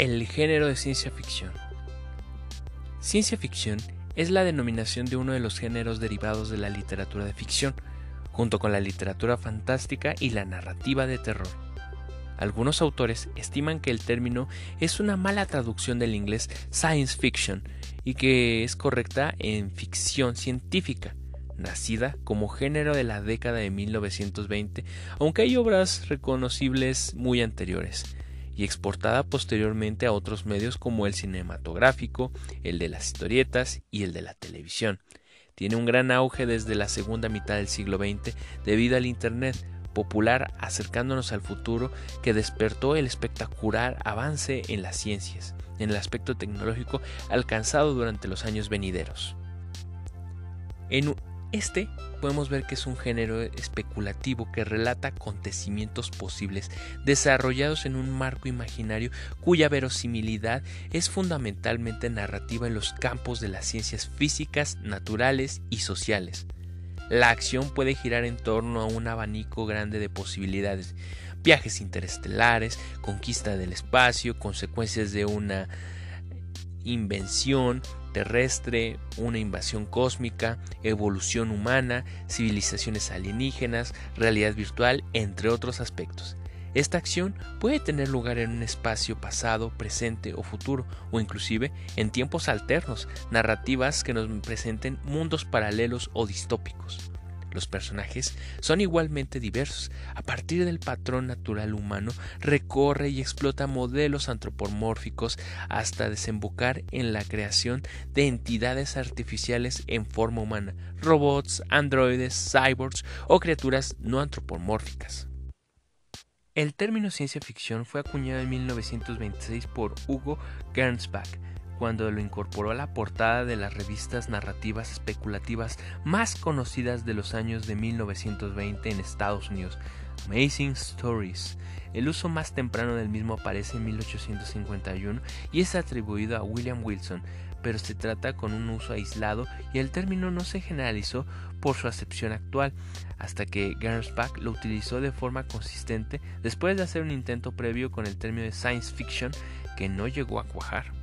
El género de ciencia ficción. Ciencia ficción es la denominación de uno de los géneros derivados de la literatura de ficción, junto con la literatura fantástica y la narrativa de terror. Algunos autores estiman que el término es una mala traducción del inglés science fiction y que es correcta en ficción científica, nacida como género de la década de 1920, aunque hay obras reconocibles muy anteriores, y exportada posteriormente a otros medios como el cinematográfico, el de las historietas y el de la televisión. Tiene un gran auge desde la segunda mitad del siglo XX debido al Internet, popular acercándonos al futuro que despertó el espectacular avance en las ciencias, en el aspecto tecnológico alcanzado durante los años venideros. En este podemos ver que es un género especulativo que relata acontecimientos posibles desarrollados en un marco imaginario cuya verosimilidad es fundamentalmente narrativa en los campos de las ciencias físicas, naturales y sociales. La acción puede girar en torno a un abanico grande de posibilidades, viajes interestelares, conquista del espacio, consecuencias de una invención terrestre, una invasión cósmica, evolución humana, civilizaciones alienígenas, realidad virtual, entre otros aspectos. Esta acción puede tener lugar en un espacio pasado, presente o futuro, o inclusive en tiempos alternos, narrativas que nos presenten mundos paralelos o distópicos. Los personajes son igualmente diversos. A partir del patrón natural humano, recorre y explota modelos antropomórficos hasta desembocar en la creación de entidades artificiales en forma humana, robots, androides, cyborgs o criaturas no antropomórficas. El término ciencia ficción fue acuñado en 1926 por Hugo Gernsback, cuando lo incorporó a la portada de las revistas narrativas especulativas más conocidas de los años de 1920 en Estados Unidos, Amazing Stories. El uso más temprano del mismo aparece en 1851 y es atribuido a William Wilson, pero se trata con un uso aislado y el término no se generalizó por su acepción actual, hasta que Gernsback lo utilizó de forma consistente después de hacer un intento previo con el término de science fiction que no llegó a cuajar.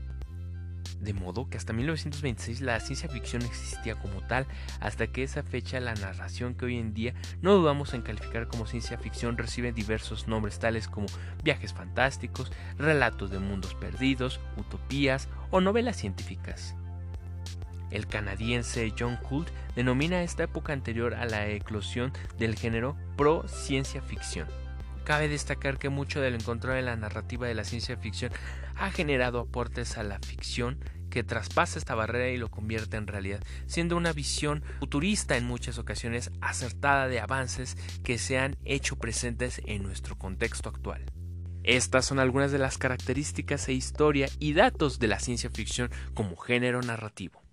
De modo que hasta 1926 la ciencia ficción existía como tal, hasta que esa fecha la narración que hoy en día no dudamos en calificar como ciencia ficción recibe diversos nombres tales como viajes fantásticos, relatos de mundos perdidos, utopías o novelas científicas. El canadiense John Hoult denomina esta época anterior a la eclosión del género pro ciencia ficción. Cabe destacar que mucho de lo encontrado en la narrativa de la ciencia ficción ha generado aportes a la ficción que traspasa esta barrera y lo convierte en realidad, siendo una visión futurista en muchas ocasiones acertada de avances que se han hecho presentes en nuestro contexto actual. Estas son algunas de las características e historia y datos de la ciencia ficción como género narrativo.